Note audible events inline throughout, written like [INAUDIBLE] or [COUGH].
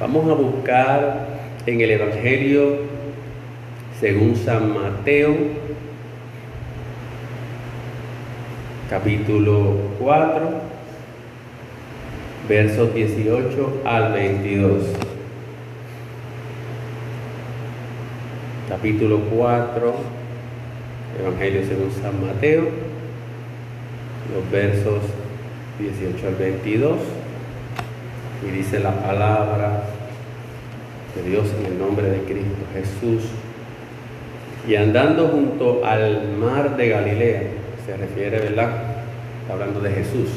Vamos a buscar en el Evangelio según San Mateo, capítulo 4, versos 18 al 22. Capítulo 4, Evangelio según San Mateo, los versos 18 al 22. Y dice la palabra Dios en el nombre de Cristo Jesús. Y andando junto al mar de Galilea, se refiere, ¿verdad? Hablando de Jesús.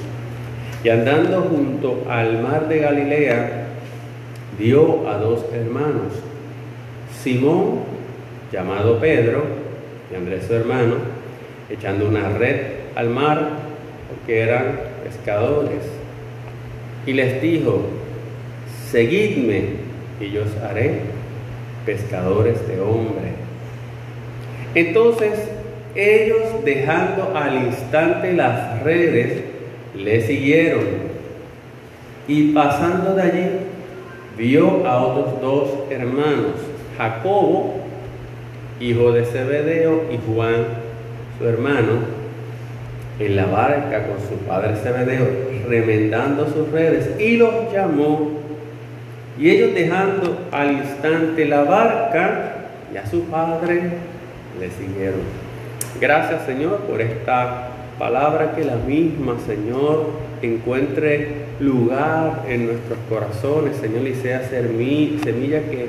Y andando junto al mar de Galilea, dio a dos hermanos, Simón, llamado Pedro, y Andrés su hermano, echando una red al mar, porque eran pescadores. Y les dijo, seguidme y yo haré pescadores de hombres. Entonces ellos dejando al instante las redes, le siguieron y pasando de allí vio a otros dos hermanos, Jacobo, hijo de Zebedeo, y Juan, su hermano, en la barca con su padre Zebedeo, remendando sus redes, y los llamó. Y ellos dejando al instante la barca y a su padre, le siguieron. Gracias Señor por esta palabra que la misma Señor encuentre lugar en nuestros corazones, Señor, y sea semilla que,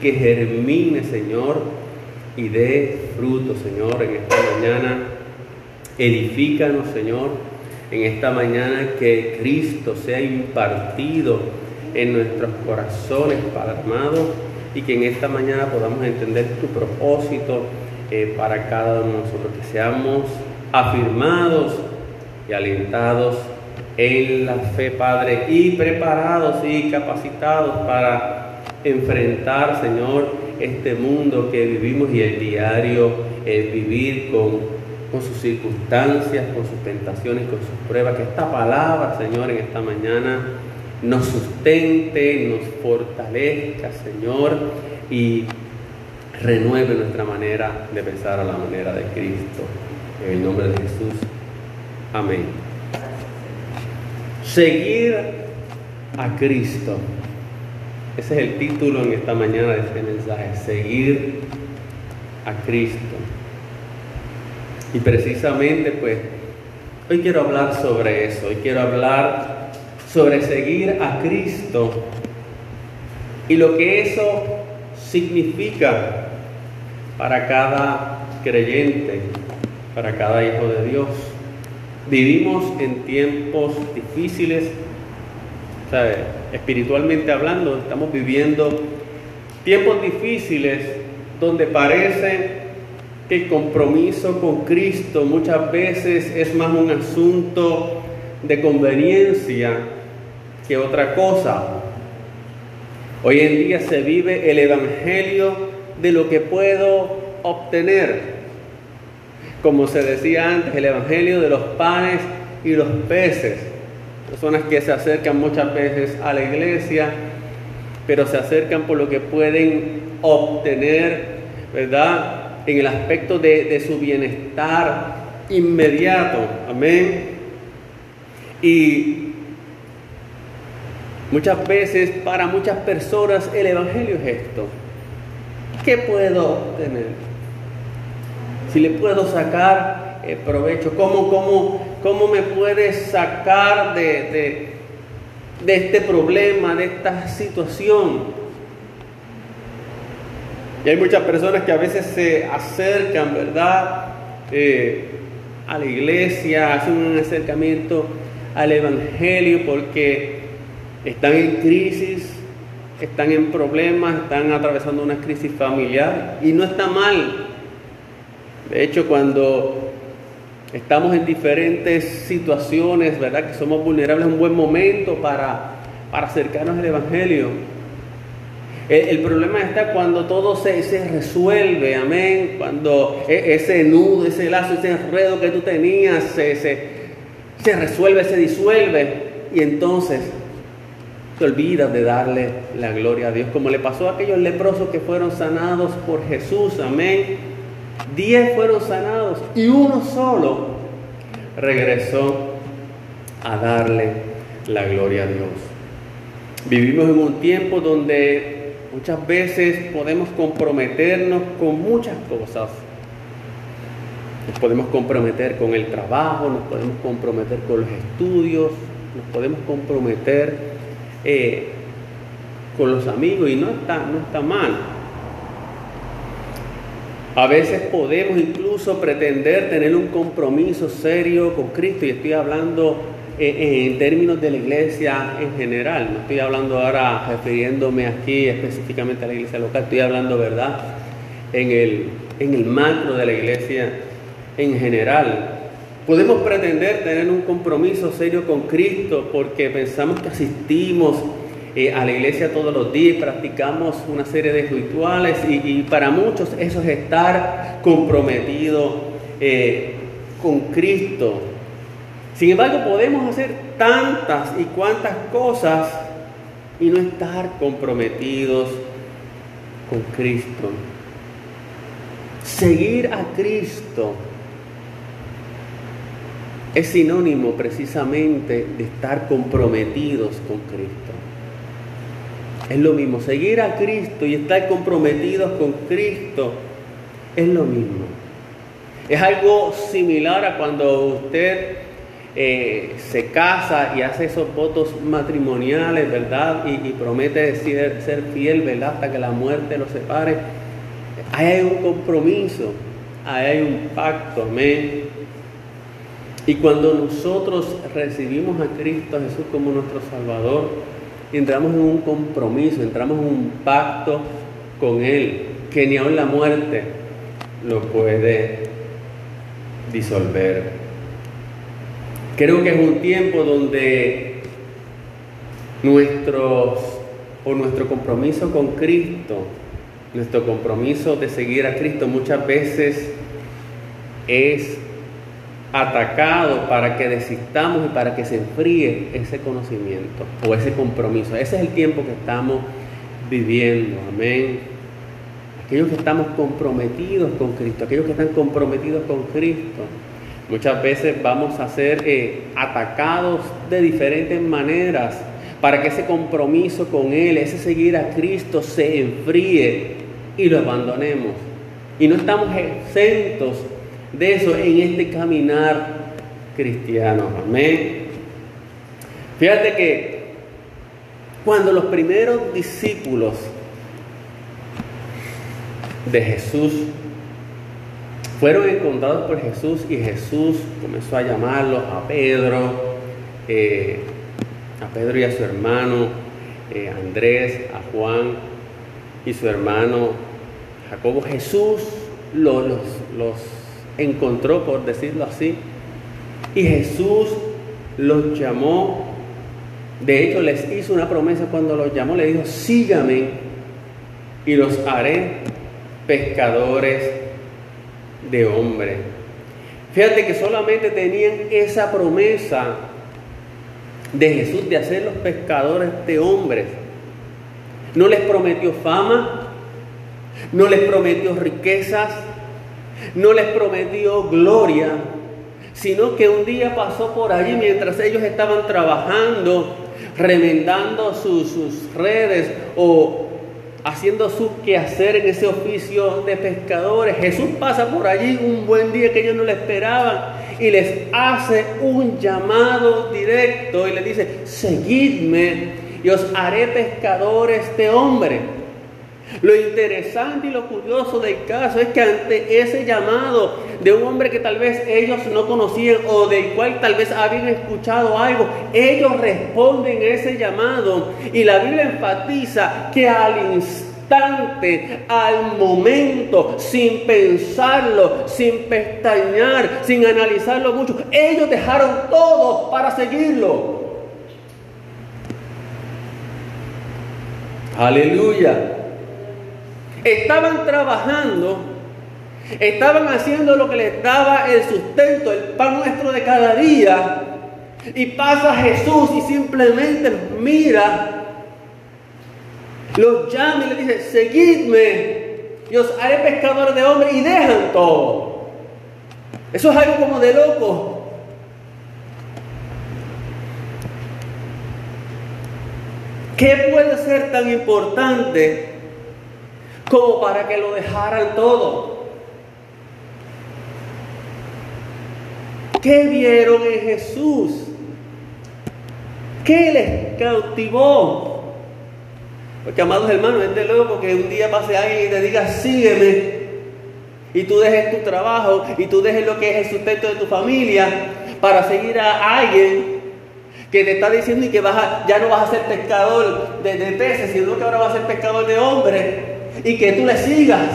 que germine, Señor, y dé fruto, Señor, en esta mañana. Edifícanos, Señor, en esta mañana que Cristo sea impartido en nuestros corazones, Padre amado, y que en esta mañana podamos entender tu propósito eh, para cada uno de nosotros, que seamos afirmados y alentados en la fe, Padre, y preparados y capacitados para enfrentar, Señor, este mundo que vivimos y el diario es vivir con, con sus circunstancias, con sus tentaciones, con sus pruebas. Que esta palabra, Señor, en esta mañana nos sustente, nos fortalezca, Señor, y renueve nuestra manera de pensar a la manera de Cristo. En el nombre de Jesús. Amén. Seguir a Cristo. Ese es el título en esta mañana de este mensaje. Seguir a Cristo. Y precisamente pues hoy quiero hablar sobre eso. Hoy quiero hablar sobre seguir a Cristo y lo que eso significa para cada creyente, para cada hijo de Dios. Vivimos en tiempos difíciles, espiritualmente hablando, estamos viviendo tiempos difíciles donde parece que el compromiso con Cristo muchas veces es más un asunto de conveniencia que otra cosa. Hoy en día se vive el Evangelio de lo que puedo obtener. Como se decía antes, el Evangelio de los panes y los peces. Personas que se acercan muchas veces a la iglesia, pero se acercan por lo que pueden obtener, ¿verdad? En el aspecto de, de su bienestar inmediato. Amén. Y Muchas veces para muchas personas el Evangelio es esto. ¿Qué puedo obtener? Si le puedo sacar eh, provecho, ¿cómo, cómo, cómo me puedes sacar de, de, este problema, de esta situación? Y hay muchas personas que a veces se acercan, ¿verdad? Eh, a la iglesia, hacen un acercamiento al Evangelio porque están en crisis, están en problemas, están atravesando una crisis familiar y no está mal. De hecho, cuando estamos en diferentes situaciones, ¿verdad? Que somos vulnerables, es un buen momento para, para acercarnos al Evangelio. El, problema está cuando todo se, se, resuelve, amén. Cuando e, ese nudo, ese lazo, ese enredo que tú tenías se, se, se resuelve, se disuelve. Y entonces te olvidas de darle la gloria a Dios, como le pasó a aquellos leprosos que fueron sanados por Jesús, amén. Diez fueron sanados y uno solo regresó a darle la gloria a Dios. Vivimos en un tiempo donde muchas veces podemos comprometernos con muchas cosas. Nos podemos comprometer con el trabajo, nos podemos comprometer con los estudios, nos podemos comprometer eh, con los amigos y no está, no está mal. A veces podemos incluso pretender tener un compromiso serio con Cristo y estoy hablando eh, en términos de la iglesia en general, no estoy hablando ahora refiriéndome aquí específicamente a la iglesia local, estoy hablando, ¿verdad?, en el, en el macro de la iglesia en general. Podemos pretender tener un compromiso serio con Cristo porque pensamos que asistimos eh, a la iglesia todos los días, practicamos una serie de rituales y, para muchos eso es estar comprometido eh, con Cristo. Sin embargo, podemos hacer tantas y cuantas cosas y no estar comprometidos con Cristo. Seguir a Cristo es sinónimo precisamente de estar comprometidos con Cristo. Es lo mismo, seguir a Cristo y estar comprometidos con Cristo es lo mismo. Es algo similar a cuando usted eh, se casa y hace esos votos matrimoniales, ¿verdad? Y, promete ser, ser, fiel, ¿verdad? Hasta que la muerte lo separe. Ahí hay un compromiso, ahí hay un pacto, amén. Y cuando nosotros recibimos a Cristo Jesús como nuestro Salvador, entramos en un compromiso, entramos en un pacto con Él, que ni aun la muerte lo puede disolver. Creo que es un tiempo donde nuestros o nuestro compromiso con Cristo, nuestro compromiso de seguir a Cristo muchas veces es atacado para que desistamos y para que se enfríe ese conocimiento o ese compromiso. Ese es el tiempo que estamos viviendo. Amén. Aquellos que estamos comprometidos con Cristo, aquellos que están comprometidos con Cristo, muchas veces vamos a ser eh, atacados de diferentes maneras para que ese compromiso con Él, ese seguir a Cristo se enfríe y lo abandonemos. Y no estamos exentos de eso en este caminar cristiano. Amén. Fíjate que cuando los primeros discípulos de Jesús fueron encontrados por Jesús y Jesús comenzó a llamarlos a Pedro, eh, a Pedro y a su hermano eh, Andrés, a Juan y su hermano Jacobo. Jesús los, los encontró, por decirlo así. Y Jesús los llamó, de hecho les hizo una promesa cuando los llamó, le dijo, sígame y los haré pescadores de hombres. Fíjate que solamente tenían esa promesa de Jesús de hacerlos pescadores de hombres. No les prometió fama, no les prometió riquezas, no les prometió gloria, sino que un día pasó por allí mientras ellos estaban trabajando, remendando sus, redes o haciendo su quehacer en ese oficio de pescadores. Jesús pasa por allí un buen día que ellos no le esperaban y les hace un llamado directo y les dice, seguidme y os haré pescadores de hombres. Lo interesante y lo curioso del caso es que ante ese llamado de un hombre que tal vez ellos no conocían o del cual tal vez habían escuchado algo, ellos responden a ese llamado y la Biblia enfatiza que al instante, al momento, sin pensarlo, sin pestañear, sin analizarlo mucho, ellos dejaron todo para seguirlo. Aleluya. Estaban trabajando, estaban haciendo lo que les daba el sustento, el pan nuestro de cada día. Y pasa Jesús y simplemente mira Los llama y les dice, seguidme y os haré pescadores de hombres y dejan todo. Eso es algo como de loco. ¿Qué puede ser tan importante como para que lo dejaran todo? ¿Qué vieron en Jesús? ¿Qué les cautivó? Porque amados hermanos, es de loco que un día pase alguien y te diga, sígueme. Y tú dejes tu trabajo y tú dejes lo que es el sustento de tu familia para seguir a alguien que te está diciendo y que vas ya no vas a ser pescador de peces, sino que ahora vas a ser pescador de hombres y que tú le sigas.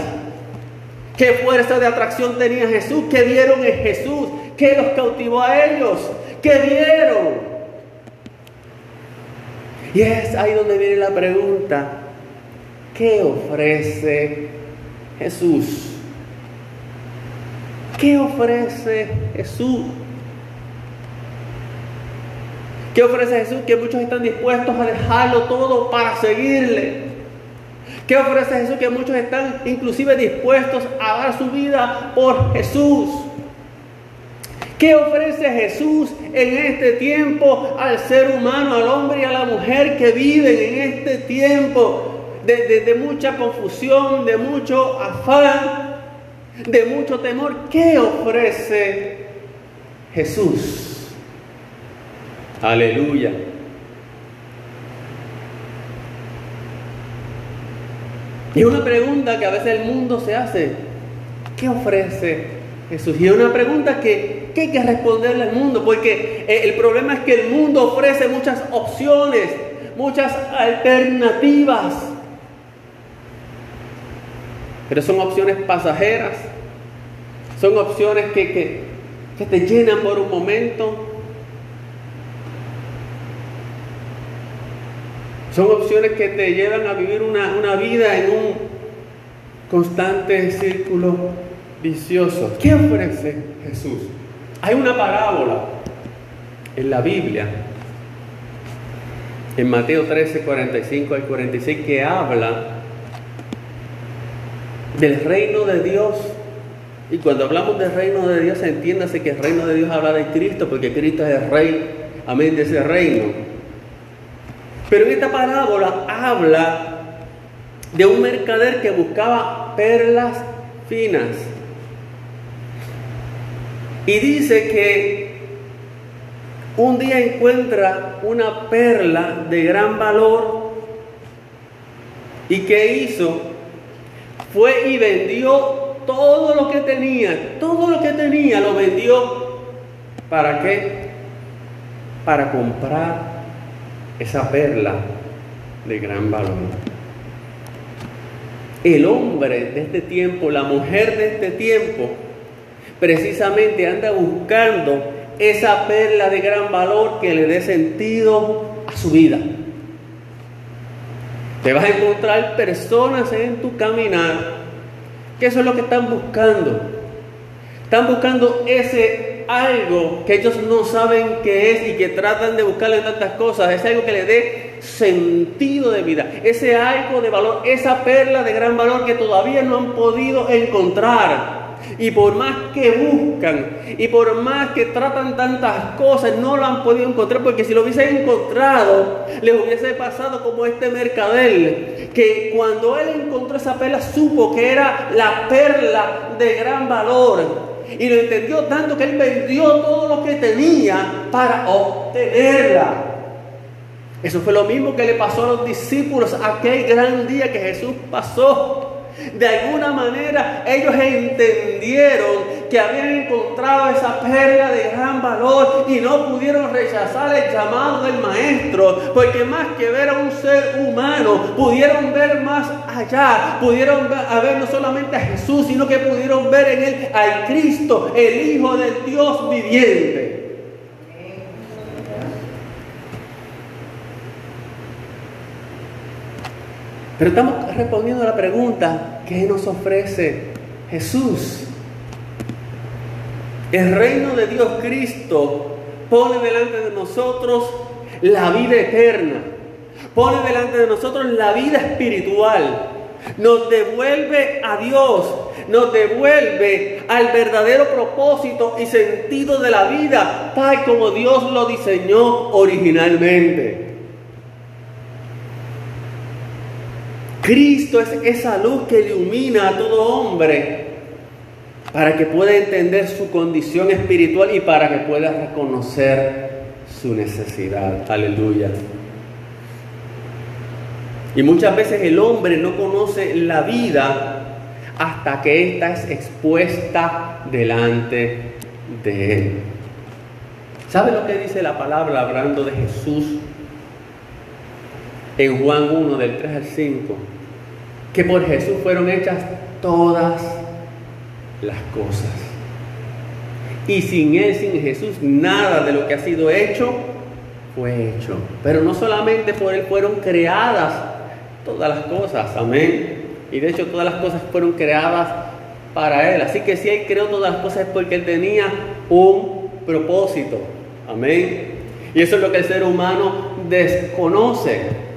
¿Qué fuerza de atracción tenía Jesús? ¿Qué vieron en Jesús? ¿Qué los cautivó a ellos? ¿Qué vieron? Y es ahí donde viene la pregunta, ¿qué ofrece Jesús? ¿Qué ofrece Jesús? ¿Qué ofrece Jesús? Que muchos están dispuestos a dejarlo todo para seguirle. ¿Qué ofrece Jesús? Que muchos están inclusive dispuestos a dar su vida por Jesús. ¿Qué ofrece Jesús en este tiempo al ser humano, al hombre y a la mujer que viven en este tiempo de, mucha confusión, de mucho afán, de mucho temor? ¿Qué ofrece Jesús? Aleluya. Y una pregunta que a veces el mundo se hace, ¿qué ofrece Jesús? Y es una pregunta que ¿Qué hay que responderle al mundo? Porque eh, el problema es que el mundo ofrece muchas opciones, muchas alternativas. Pero son opciones pasajeras. Son opciones que, que, te llenan por un momento. Son opciones que te llevan a vivir una, una vida en un constante círculo vicioso. ¿Qué ofrece Jesús? Hay una parábola en la Biblia, en Mateo 13, 45 al 46, que habla del reino de Dios. Y cuando hablamos del reino de Dios, entiéndase que el reino de Dios habla de Cristo, porque Cristo es el rey, amén, de ese reino. Pero en esta parábola habla de un mercader que buscaba perlas finas y dice que un día encuentra una perla de gran valor y que hizo fue y vendió todo lo que tenía, todo lo que tenía lo vendió. ¿Para qué? Para comprar esa perla de gran valor. El hombre de este tiempo, la mujer de este tiempo, precisamente anda buscando esa perla de gran valor que le dé sentido a su vida. Te vas a encontrar personas en tu caminar que eso es lo que están buscando. Están buscando ese algo que ellos no saben qué es y que tratan de buscarle tantas cosas. Es algo que le dé sentido de vida. Ese algo de valor, esa perla de gran valor que todavía no han podido encontrar. Y por más que buscan y por más que tratan tantas cosas, no lo han podido encontrar. Porque si lo hubiesen encontrado, les hubiese pasado como este mercader, que cuando él encontró esa perla, supo que era la perla de gran valor. Y lo entendió tanto que él vendió todo lo que tenía para obtenerla. Eso fue lo mismo que le pasó a los discípulos aquel gran día que Jesús pasó. De alguna manera ellos entendieron que habían encontrado esa perla de gran valor y no pudieron rechazar el llamado del maestro, porque más que ver a un ser humano, pudieron ver más allá, pudieron ver, no solamente a Jesús, sino que pudieron ver en él al Cristo, el Hijo del Dios viviente. Pero estamos respondiendo a la pregunta, ¿qué nos ofrece Jesús? El reino de Dios Cristo pone delante de nosotros la vida eterna. pone delante de nosotros la vida espiritual, nos devuelve a Dios, nos devuelve al verdadero propósito y sentido de la vida, tal como Dios lo diseñó originalmente. Cristo es esa luz que ilumina a todo hombre para que pueda entender su condición espiritual y para que pueda reconocer su necesidad. Aleluya. Y muchas veces el hombre no conoce la vida hasta que ésta es expuesta delante de él. ¿Sabe lo que dice la palabra hablando de Jesús en Juan 1 del 3 al 5? Que por Jesús fueron hechas todas las cosas. Y sin Él, sin Jesús, nada de lo que ha sido hecho fue hecho. Pero no solamente por Él fueron creadas todas las cosas, amén. Y de hecho todas las cosas fueron creadas para Él. Así que si Él creó todas las cosas es porque Él tenía un propósito, amén. Y eso es lo que el ser humano desconoce.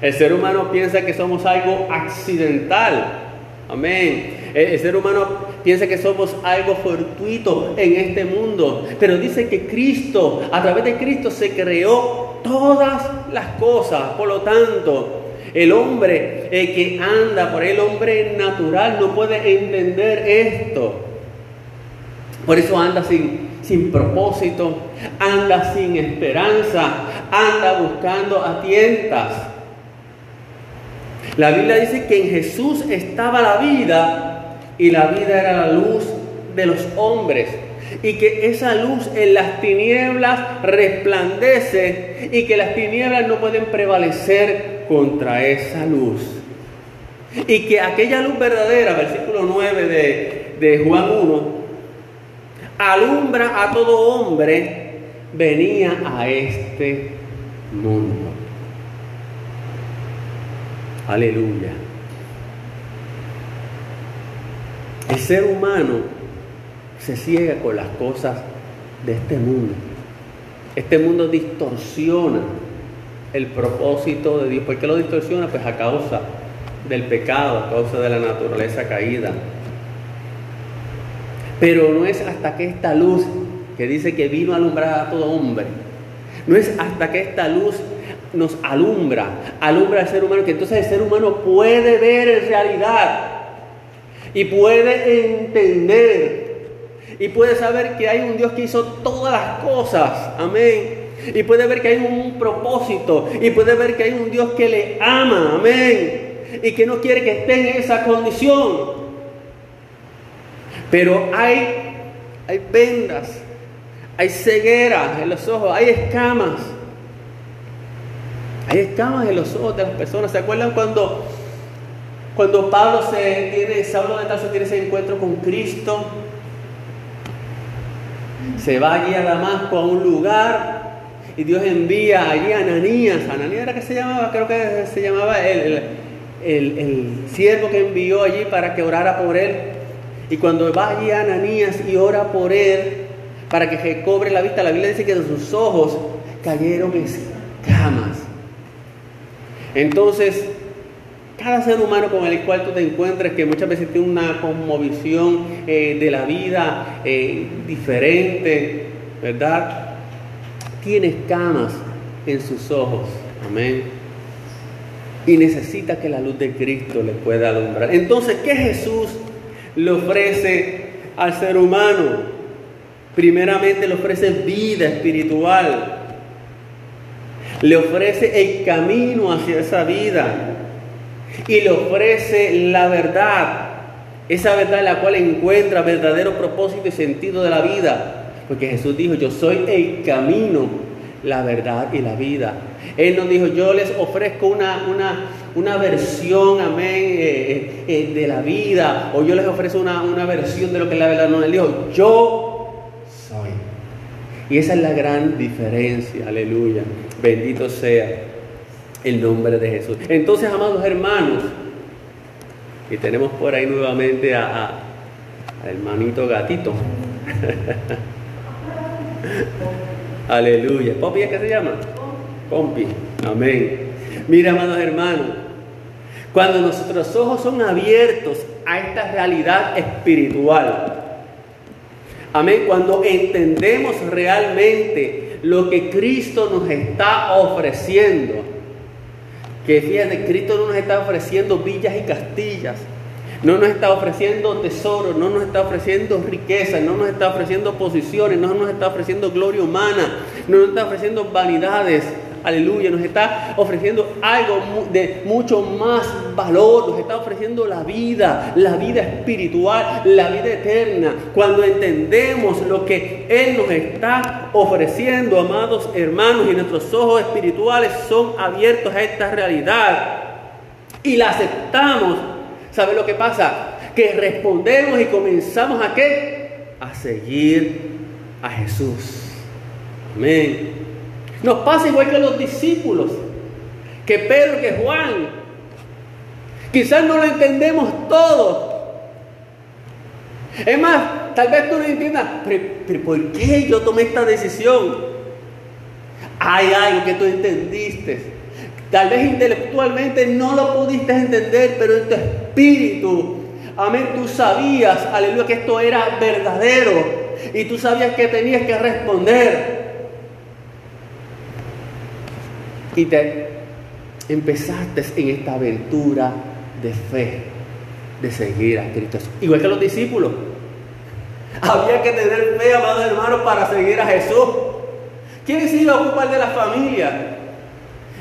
El ser humano piensa que somos algo accidental, amén. El, ser humano piensa que somos algo fortuito en este mundo, pero dice que Cristo, a través de Cristo se creó todas las cosas. Por lo tanto, el hombre eh, que anda por el hombre natural no puede entender esto. Por eso anda sin, sin propósito, anda sin esperanza, anda buscando a tientas. La Biblia dice que en Jesús estaba la vida y la vida era la luz de los hombres y que esa luz en las tinieblas resplandece y que las tinieblas no pueden prevalecer contra esa luz. Y que aquella luz verdadera, versículo 9 de, de Juan 1, alumbra a todo hombre, venía a este mundo. Aleluya. El ser humano se ciega con las cosas de este mundo. Este mundo distorsiona el propósito de Dios. ¿Por qué lo distorsiona? Pues a causa del pecado, a causa de la naturaleza caída. Pero no es hasta que esta luz, que dice que vino a alumbrar a todo hombre, no es hasta que esta luz nos alumbra, alumbra al ser humano, que entonces el ser humano puede ver en realidad y puede entender y puede saber que hay un Dios que hizo todas las cosas. Amén y puede ver que hay un propósito y puede ver que hay un Dios que le ama, amén, y que no quiere que esté en esa condición. Pero hay, hay vendas, hay ceguera en los ojos, hay escamas. Hay escamas en los ojos de las personas. ¿Se acuerdan cuando, cuando Pablo se tiene, Saulo de Tarso tiene ese encuentro con Cristo? Se va allí a Damasco a un lugar y Dios envía allí a Ananías. Ananías era que se llamaba, creo que se llamaba el, el, siervo que envió allí para que orara por él. Y cuando va allí a Ananías y ora por él, para que recobre la vista, la Biblia dice que de sus ojos cayeron escamas. Entonces, cada ser humano con el cual tú te encuentres, que muchas veces tiene una conmovisión eh, de la vida eh, diferente, ¿verdad? tiene escamas en sus ojos. Amén. Y necesita que la luz de Cristo le pueda alumbrar. Entonces, ¿qué Jesús le ofrece al ser humano? Primeramente le ofrece vida espiritual. Le ofrece el camino hacia esa vida. Y le ofrece la verdad. Esa verdad en la cual encuentra verdadero propósito y sentido de la vida. Porque Jesús dijo, yo soy el camino, la verdad y la vida. Él nos dijo, yo les ofrezco una, una, una versión, amén, eh, eh, eh, de la vida, o yo les ofrezco una, una, versión de lo que es la verdad. No, él dijo, yo. Y esa es la gran diferencia, aleluya. Bendito sea el nombre de Jesús. Entonces, amados hermanos, y tenemos por ahí nuevamente a, a, a hermanito gatito. [LAUGHS] Aleluya. ¿Popi es que se llama? Compi. Amén. Mira, amados hermanos, cuando nuestros ojos son abiertos a esta realidad espiritual, amén, cuando entendemos realmente lo que Cristo nos está ofreciendo, que fíjate, Cristo no nos está ofreciendo villas y castillas, no nos está ofreciendo tesoros, no nos está ofreciendo riqueza, no nos está ofreciendo posiciones, no nos está ofreciendo gloria humana, no nos está ofreciendo vanidades. Aleluya, nos está ofreciendo algo de mucho más valor, nos está ofreciendo la vida, la vida espiritual, la vida eterna. Cuando entendemos lo que Él nos está ofreciendo, amados hermanos, y nuestros ojos espirituales son abiertos a esta realidad y la aceptamos, ¿Sabe lo que pasa? Que respondemos y comenzamos a qué? A seguir a Jesús. Amén. Nos pasa igual que los discípulos, que Pedro, que Juan. Quizás no lo entendemos todo. Es más, tal vez tú no entiendas, pero, ¿por qué yo tomé esta decisión? Hay algo que tú entendiste. Tal vez intelectualmente no lo pudiste entender, pero en tu espíritu, amén, tú sabías, aleluya, que esto era verdadero. Y tú sabías que tenías que responder. Y te empezaste en esta aventura de fe, de seguir a Cristo. Igual que los discípulos. Había que tener fe, amados hermanos, para seguir a Jesús. ¿Quién se iba a ocupar de la familia?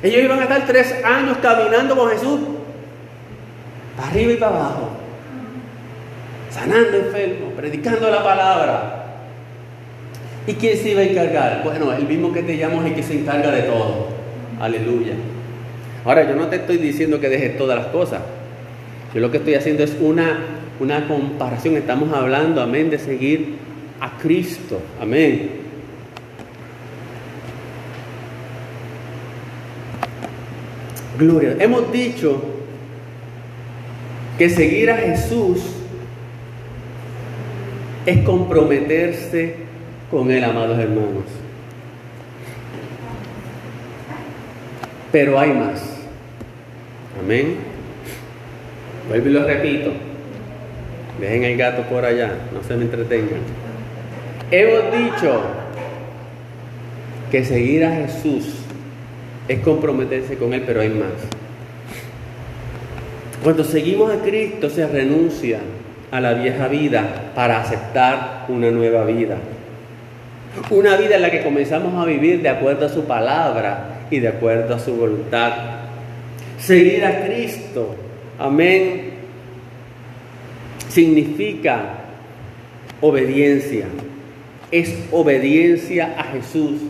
Ellos iban a estar tres años caminando con Jesús, arriba y para abajo, sanando enfermos, predicando la palabra. ¿Y quién se iba a encargar? Bueno, el mismo que te llamo es el que se encarga de todo. Aleluya. Ahora, yo no te estoy diciendo que dejes todas las cosas. Yo lo que estoy haciendo es una, una comparación. Estamos hablando, amén, de seguir a Cristo. Amén. Gloria. Hemos dicho que seguir a Jesús es comprometerse con Él, amados hermanos. Pero hay más. Amén. Vuelvo y lo repito. Dejen el gato por allá, no se me entretengan. Hemos dicho que seguir a Jesús es comprometerse con Él, pero hay más. Cuando seguimos a Cristo se renuncia a la vieja vida para aceptar una nueva vida. Una vida en la que comenzamos a vivir de acuerdo a su palabra y de acuerdo a su voluntad. Seguir a Cristo, amén, significa obediencia. Es obediencia a Jesús.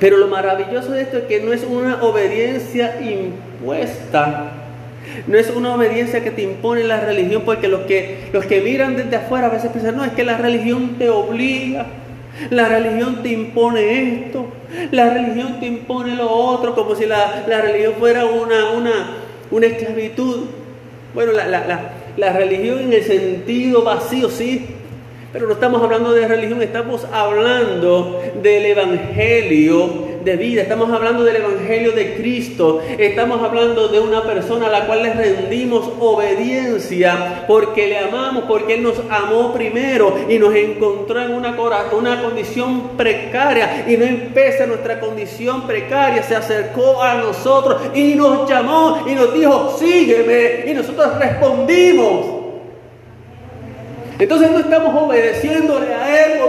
Pero lo maravilloso de esto es que no es una obediencia impuesta. No es una obediencia que te impone la religión, porque los que, los que miran desde afuera a veces piensan, no, es que la religión te obliga, la religión te impone esto, la religión te impone lo otro, como si la, religión fuera una, una, una esclavitud. Bueno, la, la, la religión en el sentido vacío, sí, pero no estamos hablando de religión, estamos hablando del Evangelio de vida, estamos hablando del Evangelio de Cristo, estamos hablando de una persona a la cual le rendimos obediencia porque le amamos, porque Él nos amó primero y nos encontró en una, una condición precaria y no empezó nuestra condición precaria, se acercó a nosotros y nos llamó y nos dijo, sígueme y nosotros respondimos. Entonces no estamos obedeciéndole a Él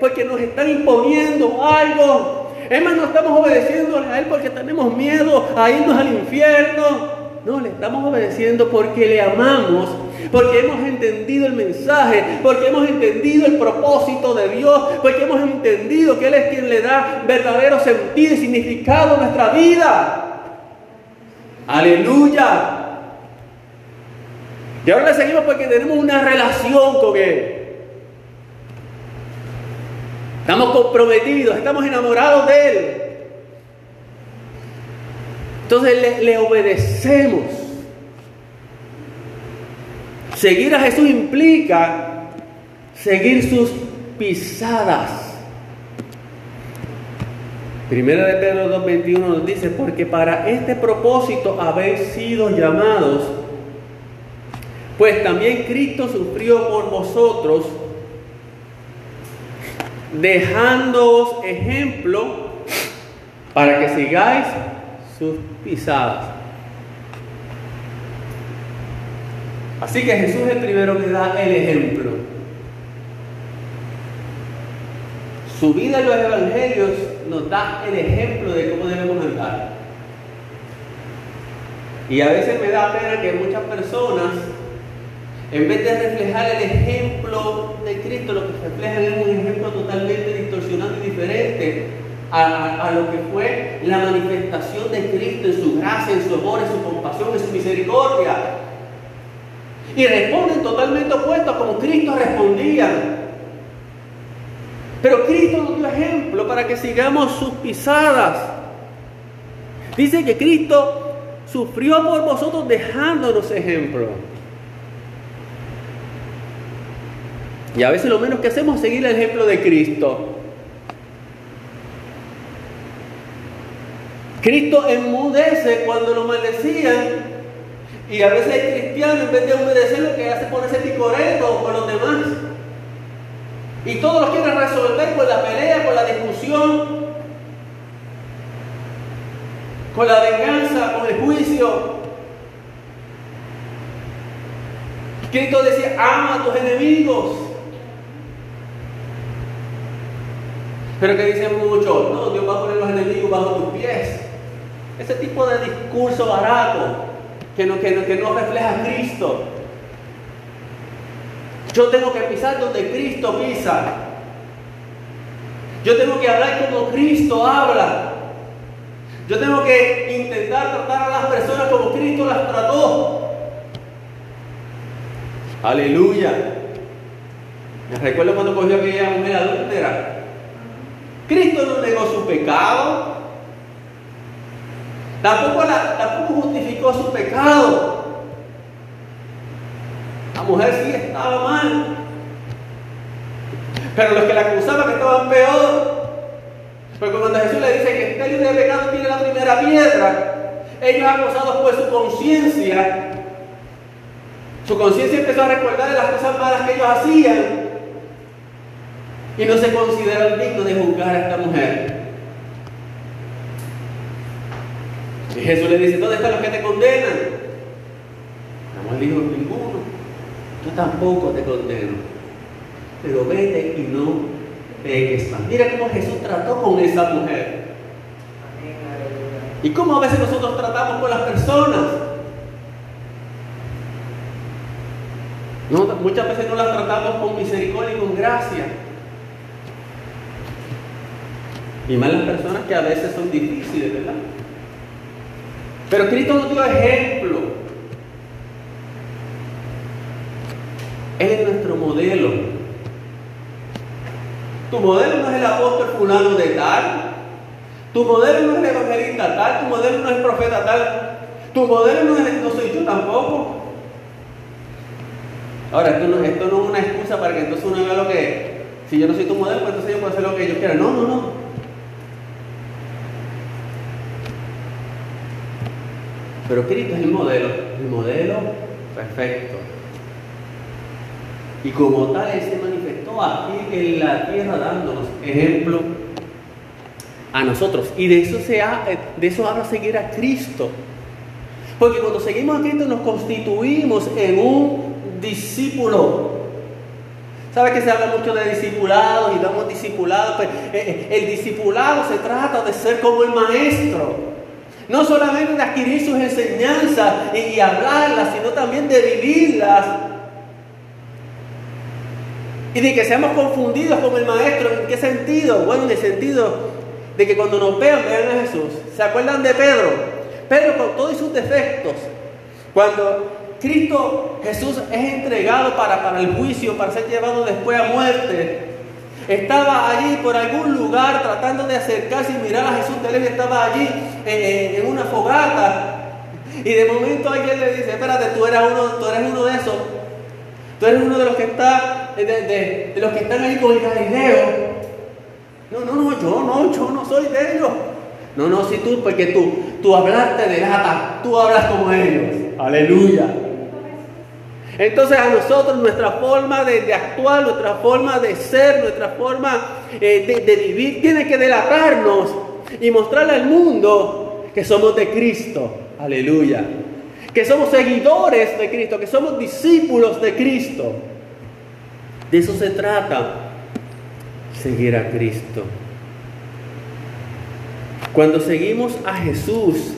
porque nos están imponiendo algo. Es más, no estamos obedeciéndole a Él porque tenemos miedo a irnos al infierno. No, le estamos obedeciendo porque le amamos, porque hemos entendido el mensaje, porque hemos entendido el propósito de Dios, porque hemos entendido que Él es quien le da verdadero sentido y significado a nuestra vida. Aleluya. Y ahora le seguimos porque tenemos una relación con Él. Estamos comprometidos, estamos enamorados de Él. Entonces le, obedecemos. Seguir a Jesús implica seguir sus pisadas. Primera de Pedro 2.21 nos dice, porque para este propósito habéis sido llamados, pues también Cristo sufrió por vosotros, dejándoos ejemplo para que sigáis sus pisadas. Así que Jesús es el primero que da el ejemplo. Su vida en los evangelios nos da el ejemplo de cómo debemos andar. Y a veces me da pena que muchas personas, en vez de reflejar el ejemplo de Cristo, lo que reflejan es un totalmente distorsionado y diferente a, a, lo que fue la manifestación de Cristo en su gracia, en su amor, en su compasión, en su misericordia. Y responden totalmente opuestos como Cristo respondía. Pero Cristo nos dio ejemplo para que sigamos sus pisadas. Dice que Cristo sufrió por vosotros dejándonos ejemplo. Y a veces lo menos que hacemos es seguir el ejemplo de Cristo. Cristo enmudece cuando lo maldecían. Y a veces el cristiano, en vez de obedecer, lo que hace es ponerse picoreto con los demás. Y todos los quieren resolver con la pelea, con la discusión, con la venganza, con el juicio. Cristo decía, ama a tus enemigos. Pero que dicen muchos, no, Dios va a poner los enemigos bajo tus pies. Ese tipo de discurso barato que no, que no, que no refleja a Cristo. Yo tengo que pisar donde Cristo pisa. Yo tengo que hablar como Cristo habla. Yo tengo que intentar tratar a las personas como Cristo las trató. Aleluya. Me recuerdo cuando cogió aquella mujer adúltera. Cristo no negó su pecado. Tampoco, la, tampoco justificó su pecado. La mujer sí estaba mal. Pero los que la acusaban estaban peor. Porque cuando Jesús le dice que está libre de pecado tiene la primera piedra, ellos acusados por su conciencia, su conciencia empezó a recordar de las cosas malas que ellos hacían y no se consideraron dignos de juzgar a esta mujer. Y Jesús le dice, ¿dónde están los que te condenan? No dijo ninguno. Yo tampoco te condeno. Pero vete y no peques más. Mira cómo Jesús trató con esa mujer. Y cómo a veces nosotros tratamos con las personas. muchas veces no las tratamos con misericordia y con gracia. Y más las personas que a veces son difíciles, ¿verdad? Pero Cristo nos dio ejemplo. Él es nuestro modelo. Tu modelo no es el apóstol fulano de tal. Tu modelo no es el evangelista tal. Tu modelo no es el profeta tal. Tu modelo no, es, no soy yo tampoco. Ahora, esto no, es una excusa para que entonces uno haga lo que... Si yo no soy tu modelo, pues entonces yo puedo hacer lo que yo quiera. No, no, no. Pero Cristo es el modelo, el modelo perfecto. Y como tal, Él se manifestó aquí en la tierra dándonos ejemplo a nosotros. Y de eso, se ha, de eso habla seguir a Cristo. Porque cuando seguimos a Cristo nos constituimos en un discípulo. ¿Sabe que se habla mucho de discipulados y damos discipulados? Pues, eh, eh, el discipulado se trata de ser como el maestro. No solamente de adquirir sus enseñanzas y, hablarlas, sino también de vivirlas. Y de que seamos confundidos con el Maestro. ¿En qué sentido? Bueno, en el sentido de que cuando nos vean, vean a Jesús. ¿Se acuerdan de Pedro? Pedro con todos sus defectos. Cuando Cristo Jesús es entregado para, para el juicio, para ser llevado después a muerte, estaba allí por algún lugar tratando de acercarse y mirar a Jesús. Él estaba allí eh, eh, en una fogata. Y de momento alguien le dice, espérate, tú eres uno, tú eres uno de esos. Tú eres uno de los que está, de, los que están ahí con el Galileo. No, no, no, yo no, yo no soy de ellos. No, no, si tú, porque tú, tú hablar te delata, tú hablas como ellos. Aleluya. Entonces a nosotros nuestra forma de, actuar, nuestra forma de ser, nuestra forma eh, de, de vivir tiene que delatarnos y mostrarle al mundo que somos de Cristo. Aleluya. Que somos seguidores de Cristo, que somos discípulos de Cristo. De eso se trata, seguir a Cristo. Cuando seguimos a Jesús,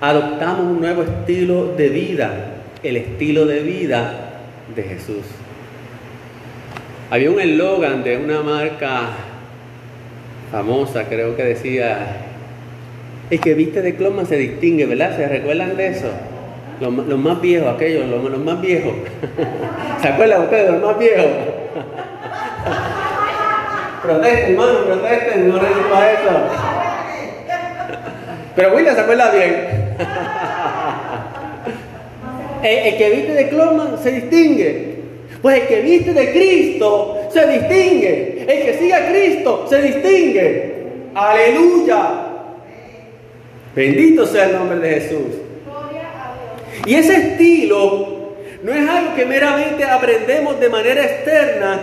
adoptamos un nuevo estilo de vida, el estilo de vida de Jesús. Había un eslogan de una marca famosa, creo que decía, el que viste de cloma se distingue, ¿verdad? ¿Se recuerdan de eso? Los, más viejos, aquellos, los, más viejos. [LAUGHS] ¿Se acuerdan ustedes de los más viejos? [LAUGHS] protesten, hermano, protesten, no para eso. Pero William se acuerda bien. [LAUGHS] el, que viste de cloma se distingue. Pues el que viste de Cristo se distingue. El que sigue a Cristo se distingue. Aleluya. Bendito sea el nombre de Jesús. Y ese estilo no es algo que meramente aprendemos de manera externa,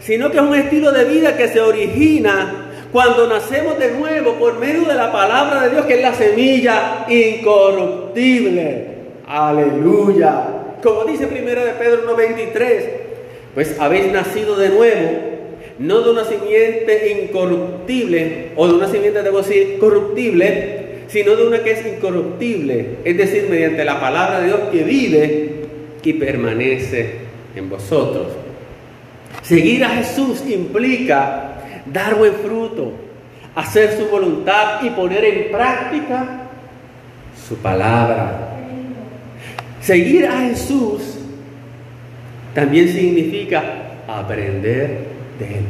sino que es un estilo de vida que se origina cuando nacemos de nuevo por medio de la palabra de Dios, que es la semilla incorruptible. Aleluya. Como dice primero de Pedro 1.23, pues habéis nacido de nuevo, no de una simiente incorruptible, o de una simiente, debo decir, corruptible, sino de una que es incorruptible, es decir, mediante la palabra de Dios que vive y permanece en vosotros. Seguir a Jesús implica dar buen fruto, hacer su voluntad y poner en práctica su palabra. Seguir a Jesús también significa aprender de Él.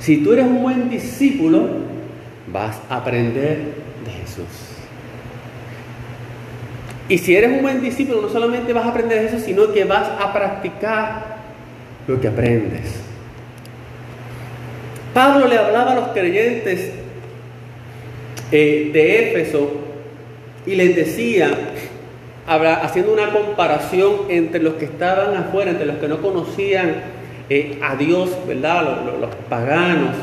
Si tú eres un buen discípulo, vas a aprender de Jesús. Y si eres un buen discípulo, no solamente vas a aprender de Jesús, sino que vas a practicar lo que aprendes. Pablo le hablaba a los creyentes eh, de Éfeso y les decía, haciendo una comparación entre los que estaban afuera, entre los que no conocían eh, a Dios, ¿verdad? los paganos,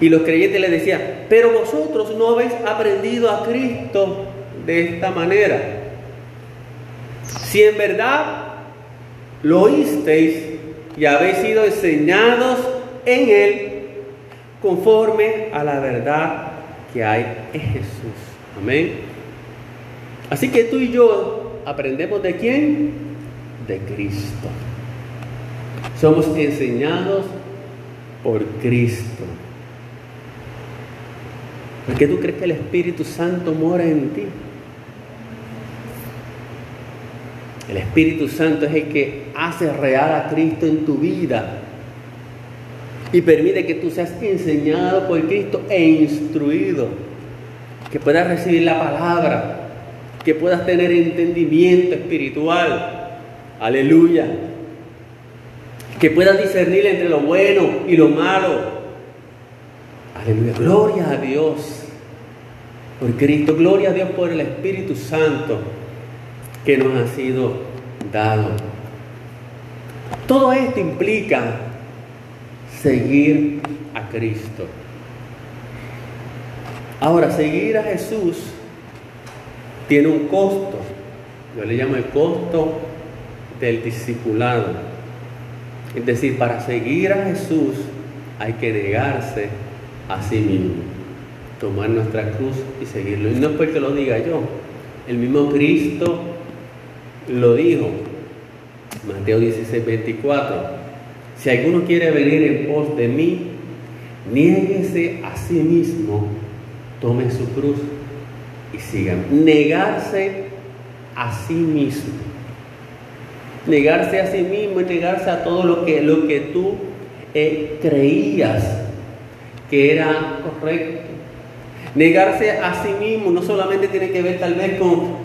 y los creyentes le decían, pero vosotros no habéis aprendido a Cristo de esta manera. Si en verdad lo oísteis y habéis sido enseñados en Él conforme a la verdad que hay en Jesús. Amén. Así que tú y yo aprendemos de quién? De Cristo. Somos enseñados por Cristo. ¿Por qué tú crees que el Espíritu Santo mora en ti? El Espíritu Santo es el que hace real a Cristo en tu vida y permite que tú seas enseñado por Cristo e instruido, que puedas recibir la palabra, que puedas tener entendimiento espiritual. Aleluya. Que puedas discernir entre lo bueno y lo malo. Aleluya. Gloria a Dios por Cristo. Gloria a Dios por el Espíritu Santo que nos ha sido dado. Todo esto implica seguir a Cristo. Ahora, seguir a Jesús tiene un costo. Yo le llamo el costo del discipulado. Es decir, para seguir a Jesús hay que negarse a sí mismo, tomar nuestra cruz y seguirlo. Y no es porque lo diga yo, el mismo Cristo lo dijo, Mateo 16, 24. Si alguno quiere venir en pos de mí, niéguese a sí mismo, tome su cruz y sigan. Negarse a sí mismo. Negarse a sí mismo y negarse a todo lo que, lo que tú eh, creías que era correcto. Negarse a sí mismo no solamente tiene que ver tal vez con...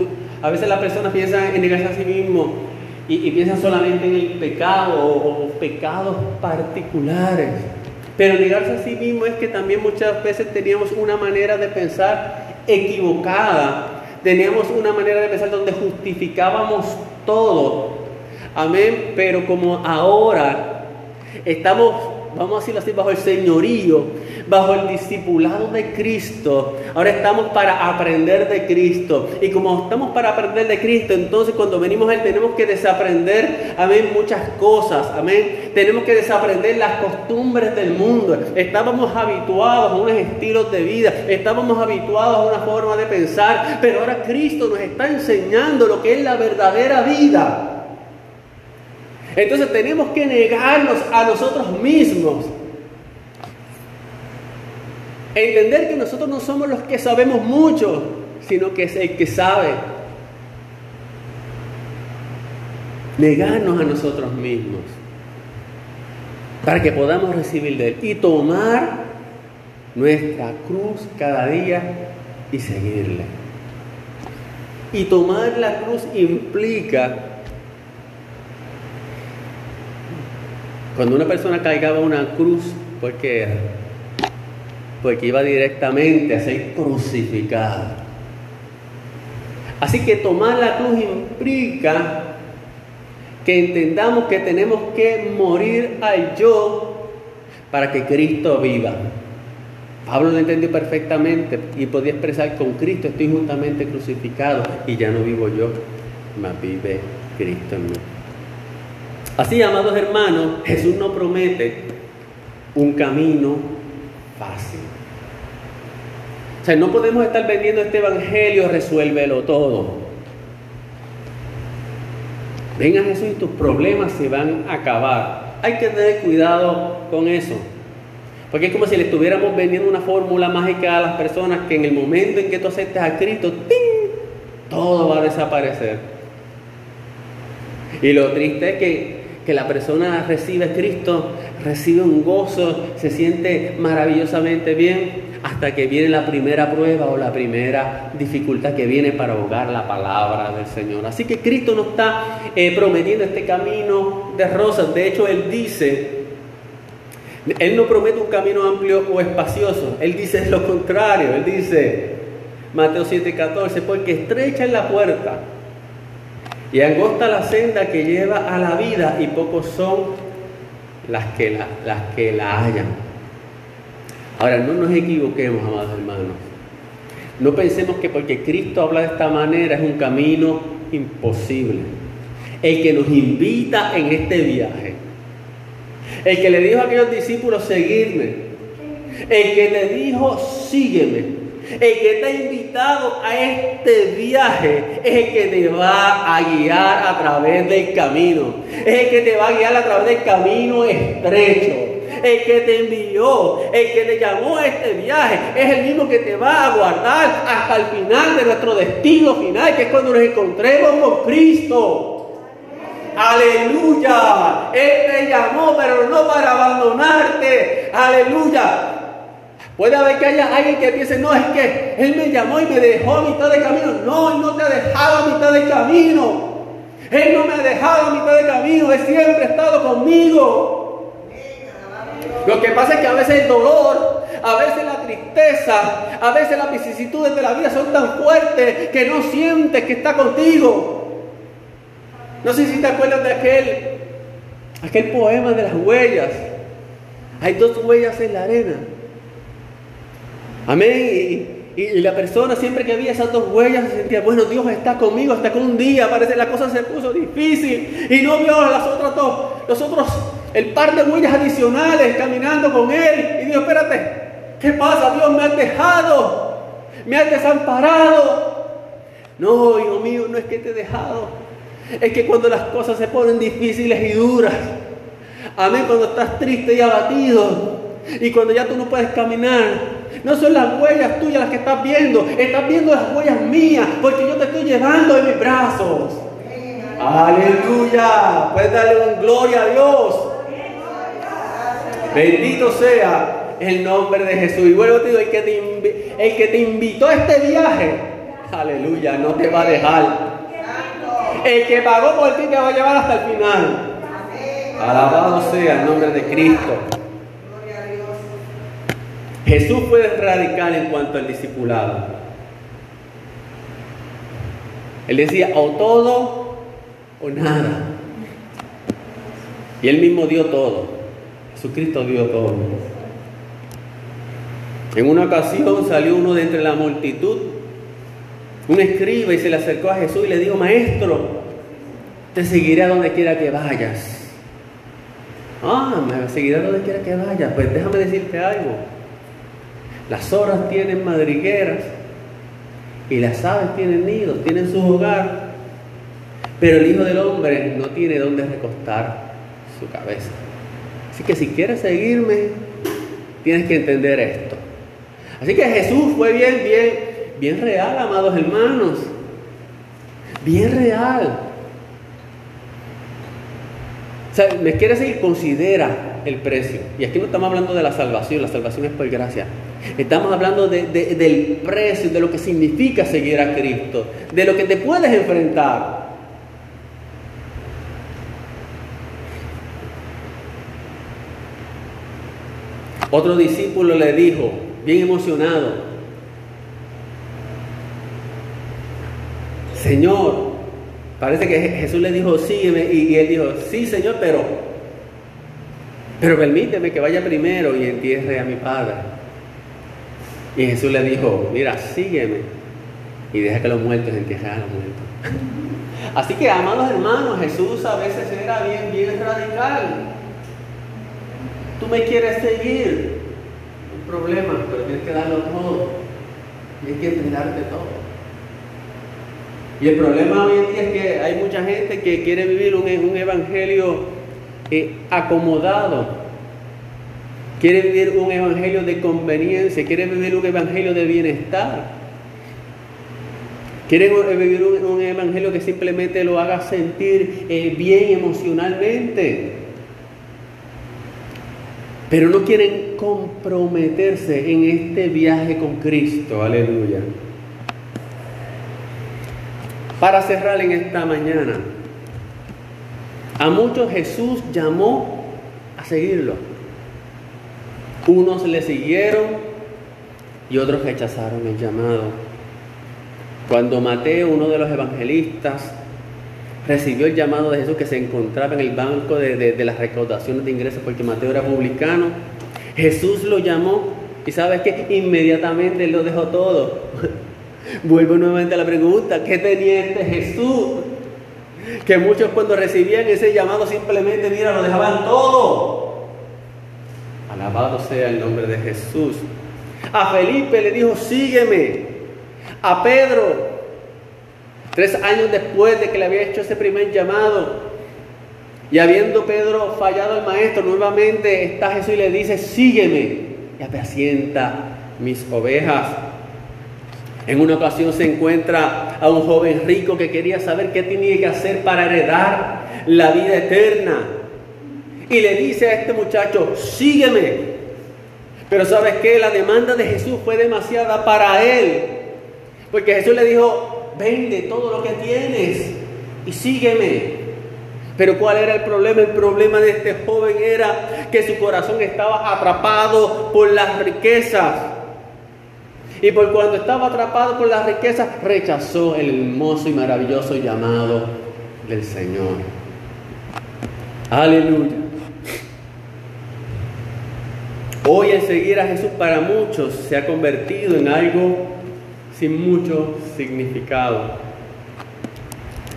a veces las personas piensan en negarse a sí mismo y, piensan solamente en el pecado o, pecados particulares. Pero negarse a sí mismo es que también muchas veces teníamos una manera de pensar equivocada. Teníamos una manera de pensar donde justificábamos todo. Amén. Pero como ahora estamos, vamos a decirlo así, bajo el señorío bajo el discipulado de Cristo. Ahora estamos para aprender de Cristo. Y como estamos para aprender de Cristo, entonces cuando venimos a Él tenemos que desaprender, amén, muchas cosas. Amén. Tenemos que desaprender las costumbres del mundo. Estábamos habituados a unos estilos de vida. Estábamos habituados a una forma de pensar. Pero ahora Cristo nos está enseñando lo que es la verdadera vida. Entonces tenemos que negarnos a nosotros mismos Entender que nosotros no somos los que sabemos mucho, sino que es el que sabe. Negarnos a nosotros mismos para que podamos recibir de Él y tomar nuestra cruz cada día y seguirle. Y tomar la cruz implica, cuando una persona cargaba una cruz, porque porque iba directamente a ser crucificado. Así que tomar la cruz implica que entendamos que tenemos que morir al yo para que Cristo viva. Pablo lo entendió perfectamente y podía expresar con Cristo estoy juntamente crucificado y ya no vivo yo, mas vive Cristo en mí. Así, amados hermanos, Jesús nos promete un camino fácil. O sea, no podemos estar vendiendo este evangelio, resuélvelo todo. Venga Jesús y tus problemas se van a acabar. Hay que tener cuidado con eso. Porque es como si le estuviéramos vendiendo una fórmula mágica a las personas que en el momento en que tú aceptes a Cristo, todo va a desaparecer. Y lo triste es que, que la persona recibe a Cristo, recibe un gozo, se siente maravillosamente bien, hasta que viene la primera prueba o la primera dificultad que viene para ahogar la palabra del Señor. Así que Cristo no está eh, prometiendo este camino de rosas. De hecho, Él dice, Él no promete un camino amplio o espacioso. Él dice lo contrario. Él dice, Mateo 7:14, porque estrecha es la puerta y angosta la senda que lleva a la vida y pocos son las que la, las que la hayan. Ahora, no nos equivoquemos, amados hermanos. No pensemos que porque Cristo habla de esta manera es un camino imposible. El que nos invita en este viaje. El que le dijo a aquellos discípulos, seguirme. El que le dijo, sígueme. El que te ha invitado a este viaje es el que te va a guiar a través del camino. Es el que te va a guiar a través del camino estrecho el que te envió, el que te llamó a este viaje, es el mismo que te va a guardar hasta el final de nuestro destino final, que es cuando nos encontremos con Cristo. Aleluya. Él te llamó, pero no para abandonarte. Aleluya. Puede haber que haya alguien que piense, no, es que Él me llamó y me dejó a mitad de camino. No, Él no te ha dejado a mitad de camino. Él no me ha dejado a mitad de camino. Él siempre ha estado conmigo. Lo que pasa es que a veces el dolor, a veces la tristeza, a veces las vicisitudes de la vida son tan fuertes que no sientes que está contigo. No sé si te acuerdas de aquel, aquel poema de las huellas. Hay dos huellas en la arena. Amén. Y, la persona siempre que veía esas dos huellas se sentía, bueno, Dios está conmigo hasta que un día parece la cosa se puso difícil y no vio las otras dos, los otros el par de huellas adicionales caminando con él. Y dijo, espérate, ¿qué pasa? Dios me ha dejado, me ha desamparado. No, hijo mío, no es que te he dejado. Es que cuando las cosas se ponen difíciles y duras, amén, cuando estás triste y abatido, y cuando ya tú no puedes caminar, no son las huellas tuyas las que estás viendo, estás viendo las huellas mías, porque yo te estoy llevando en mis brazos. Aleluya, puedes darle un gloria a Dios. Bendito sea el nombre de Jesús. Y vuelvo te digo, el que te, el que te invitó a este viaje, aleluya, no te va a dejar. El que pagó por ti te va a llevar hasta el final. Alabado sea el nombre de Cristo. Jesús fue radical en cuanto al discipulado. Él decía, o todo o nada. Y él mismo dio todo. Jesucristo dio todo. En una ocasión salió uno de entre la multitud, un escriba, y se le acercó a Jesús y le dijo, maestro, te seguiré a donde quiera que vayas. Ah, me seguiré a donde quiera que vayas. Pues déjame decirte algo. Las horas tienen madrigueras y las aves tienen nidos, tienen su hogar. Pero el Hijo del Hombre no tiene donde recostar su cabeza. Así que si quieres seguirme, tienes que entender esto. Así que Jesús fue bien, bien, bien real, amados hermanos. Bien real. O sea, me quiere decir, considera el precio. Y aquí no estamos hablando de la salvación, la salvación es por gracia. Estamos hablando del precio, de lo que significa seguir a Cristo, de lo que te puedes enfrentar. Otro discípulo le dijo, bien emocionado, Señor, parece que Jesús le dijo, sígueme, y, él dijo, sí, Señor, pero, pero permíteme que vaya primero y entierre a mi Padre. Y Jesús le dijo, mira, sígueme y deja que los muertos entierren a los muertos. [LAUGHS] Así que, amados hermanos, Jesús a veces era bien, bien radical. Tú me quieres seguir, un problema, pero tienes que darlo todo. Tienes que entregarte todo. Y el problema hoy en día es que hay mucha gente que quiere vivir un, un evangelio eh, acomodado. Quiere vivir un evangelio de conveniencia, quiere vivir un evangelio de bienestar. Quiere vivir un, evangelio que simplemente lo haga sentir eh, bien emocionalmente pero no quieren comprometerse en este viaje con Cristo. Aleluya. Para cerrar en esta mañana, a muchos Jesús llamó a seguirlo. Unos le siguieron y otros rechazaron el llamado. Cuando Mateo, uno de los evangelistas, recibió el llamado de Jesús que se encontraba en el banco de, las recaudaciones de ingresos porque Mateo era publicano. Jesús lo llamó y sabes que inmediatamente lo dejó todo. [LAUGHS] Vuelvo nuevamente a la pregunta, ¿qué tenía este Jesús? Que muchos cuando recibían ese llamado simplemente, mira, lo dejaban todo. Alabado sea el nombre de Jesús. A Felipe le dijo, sígueme. A Pedro Tres años después de que le había hecho ese primer llamado, y habiendo Pedro fallado al maestro, nuevamente está Jesús y le dice, sígueme y apacienta mis ovejas. En una ocasión se encuentra a un joven rico que quería saber qué tenía que hacer para heredar la vida eterna. Y le dice a este muchacho, sígueme. Pero sabes que la demanda de Jesús fue demasiada para él. Porque Jesús le dijo, vende todo lo que tienes y sígueme. Pero ¿cuál era el problema? El problema de este joven era que su corazón estaba atrapado por las riquezas. Y por cuando estaba atrapado por las riquezas, rechazó el hermoso y maravilloso llamado del Señor. Aleluya. Hoy el seguir a Jesús para muchos se ha convertido en algo sin mucho significado.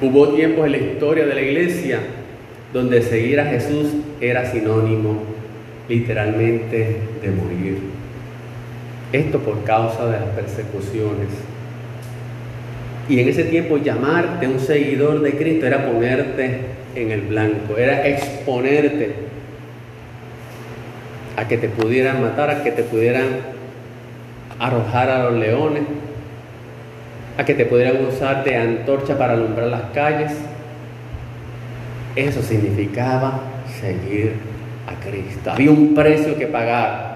Hubo tiempos en la historia de la iglesia donde seguir a Jesús era sinónimo literalmente de morir. Esto por causa de las persecuciones. Y en ese tiempo llamarte un seguidor de Cristo era ponerte en el blanco, era exponerte a que te pudieran matar, a que te pudieran arrojar a los leones, a que te pudieran usar de antorcha para alumbrar las calles. Eso significaba seguir a Cristo. Había un precio que pagar.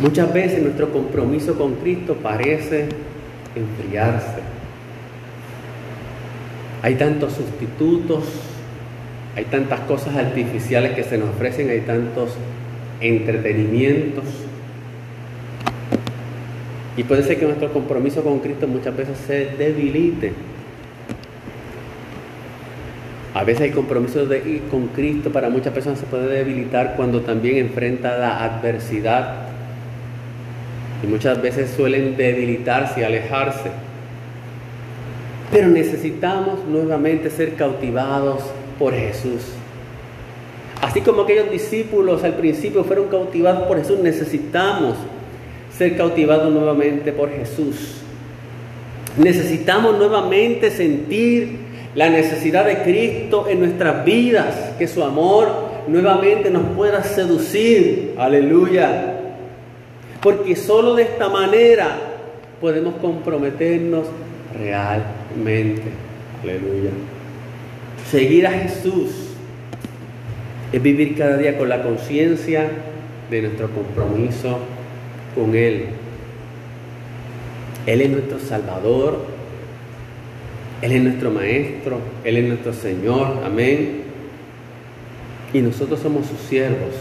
Muchas veces nuestro compromiso con Cristo parece enfriarse. Hay tantos sustitutos, Hay tantas cosas artificiales que se nos ofrecen, hay tantos entretenimientos. Y puede ser que nuestro compromiso con Cristo muchas veces se debilite. A veces el compromiso de, con Cristo para muchas personas se puede debilitar cuando también enfrenta la adversidad. Y muchas veces suelen debilitarse y alejarse. Pero necesitamos nuevamente ser cautivados por Jesús. Así como aquellos discípulos al principio fueron cautivados por Jesús, necesitamos ser cautivados nuevamente por Jesús. Necesitamos nuevamente sentir la necesidad de Cristo en nuestras vidas, que su amor nuevamente nos pueda seducir. Aleluya. Porque solo de esta manera podemos comprometernos realmente. Aleluya. Seguir a Jesús es vivir cada día con la conciencia de nuestro compromiso con Él. Él es nuestro Salvador, Él es nuestro Maestro, Él es nuestro Señor, amén. Y nosotros somos sus siervos,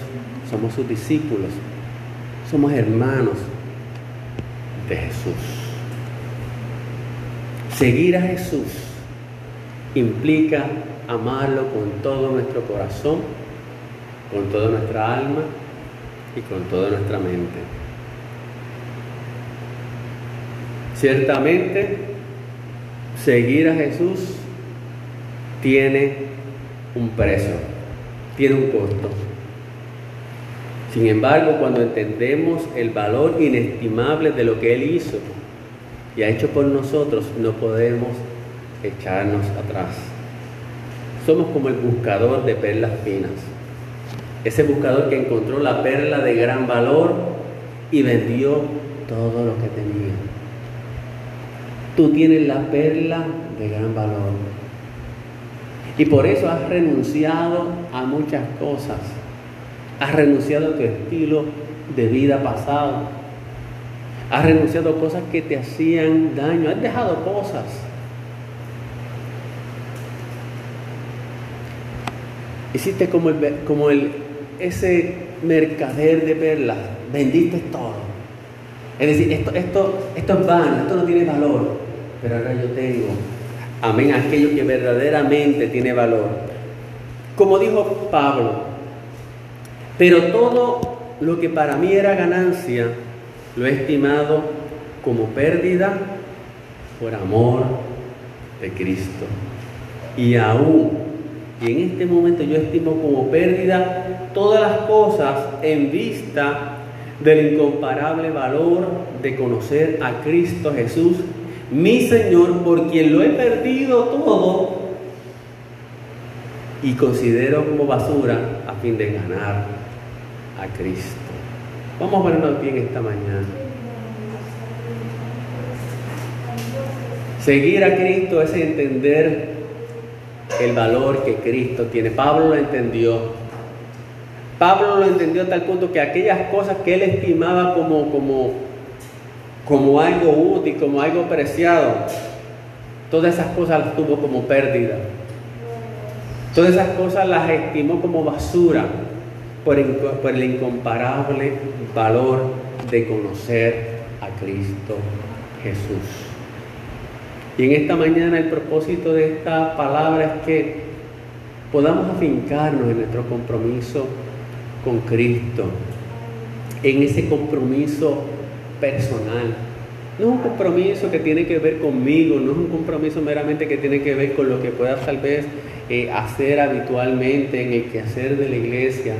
somos sus discípulos, somos hermanos de Jesús. Seguir a Jesús implica amarlo con todo nuestro corazón, con toda nuestra alma y con toda nuestra mente. Ciertamente, seguir a Jesús tiene un precio, tiene un costo. Sin embargo, cuando entendemos el valor inestimable de lo que Él hizo y ha hecho por nosotros, no podemos echarnos atrás. Somos como el buscador de perlas finas. Ese buscador que encontró la perla de gran valor y vendió todo lo que tenía. Tú tienes la perla de gran valor. Y por eso has renunciado a muchas cosas. Has renunciado a tu estilo de vida pasado. Has renunciado a cosas que te hacían daño. Has dejado cosas Hiciste como, el, como el, ese mercader de perlas, vendiste todo. Es decir, esto, esto, esto es vano, esto no tiene valor, pero ahora yo tengo, amén, aquello que verdaderamente tiene valor. Como dijo Pablo, pero todo lo que para mí era ganancia, lo he estimado como pérdida por amor de Cristo. Y aún y en este momento yo estimo como pérdida todas las cosas en vista del incomparable valor de conocer a Cristo Jesús, mi Señor, por quien lo he perdido todo y considero como basura a fin de ganar a Cristo. Vamos a ponernos bien esta mañana. Seguir a Cristo es entender el valor que Cristo tiene. Pablo lo entendió. Pablo lo entendió a tal punto que aquellas cosas que él estimaba como, como, como algo útil, como algo preciado, todas esas cosas las tuvo como pérdida. Todas esas cosas las estimó como basura por, por el incomparable valor de conocer a Cristo Jesús. Y en esta mañana el propósito de esta palabra es que podamos afincarnos en nuestro compromiso con Cristo, en ese compromiso personal. No es un compromiso que tiene que ver conmigo, no es un compromiso meramente que tiene que ver con lo que puedas tal vez eh, hacer habitualmente en el quehacer de la iglesia.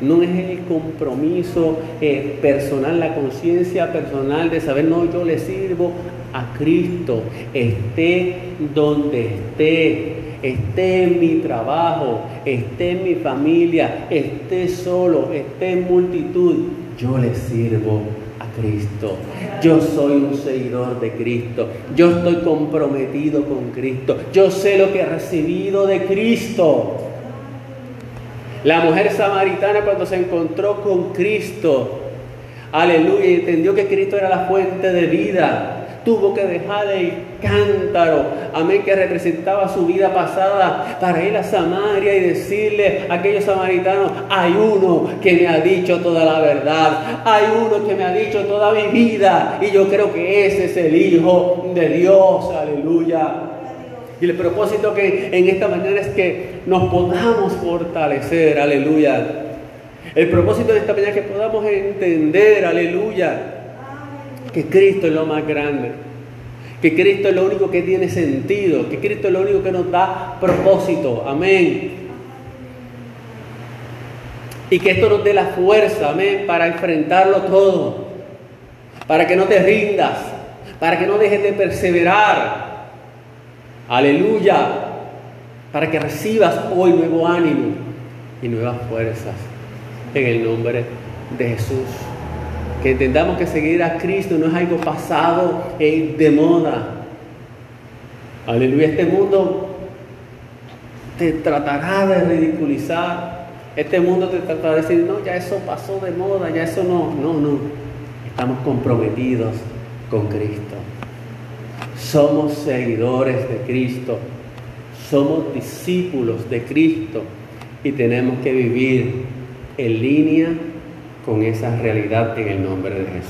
No es el compromiso eh, personal, la conciencia personal de saber, no, yo le sirvo a Cristo, esté donde esté, esté en mi trabajo, esté en mi familia, esté solo, esté en multitud, yo le sirvo Cristo. Yo soy un seguidor de Cristo. Yo estoy comprometido con Cristo. Yo sé lo que he recibido de Cristo. La mujer samaritana cuando se encontró con Cristo, aleluya, entendió que Cristo era la fuente de vida tuvo que dejar el cántaro, amén, que representaba su vida pasada, para ir a Samaria y decirle a aquellos samaritanos, hay uno que me ha dicho toda la verdad, hay uno que me ha dicho toda mi vida, y yo creo que ese es el Hijo de Dios, aleluya. Y el propósito que en esta mañana es que nos podamos fortalecer, aleluya. El propósito de esta mañana es que podamos entender, aleluya, que Cristo es lo más grande, que Cristo es lo único que tiene sentido, que Cristo es lo único que nos da propósito, amén. Y que esto nos dé la fuerza, amén, para enfrentarlo todo, para que no te rindas, para que no dejes de perseverar, aleluya, para que recibas hoy nuevo ánimo y nuevas fuerzas en el nombre de Jesús. Que entendamos que seguir a Cristo no es algo pasado e de moda. Aleluya, este mundo te tratará de ridiculizar. Este mundo te tratará de decir, no, ya eso pasó de moda, ya eso no. No, no. Estamos comprometidos con Cristo. Somos seguidores de Cristo. Somos discípulos de Cristo. Y tenemos que vivir en línea con esa realidad en el nombre de Jesús.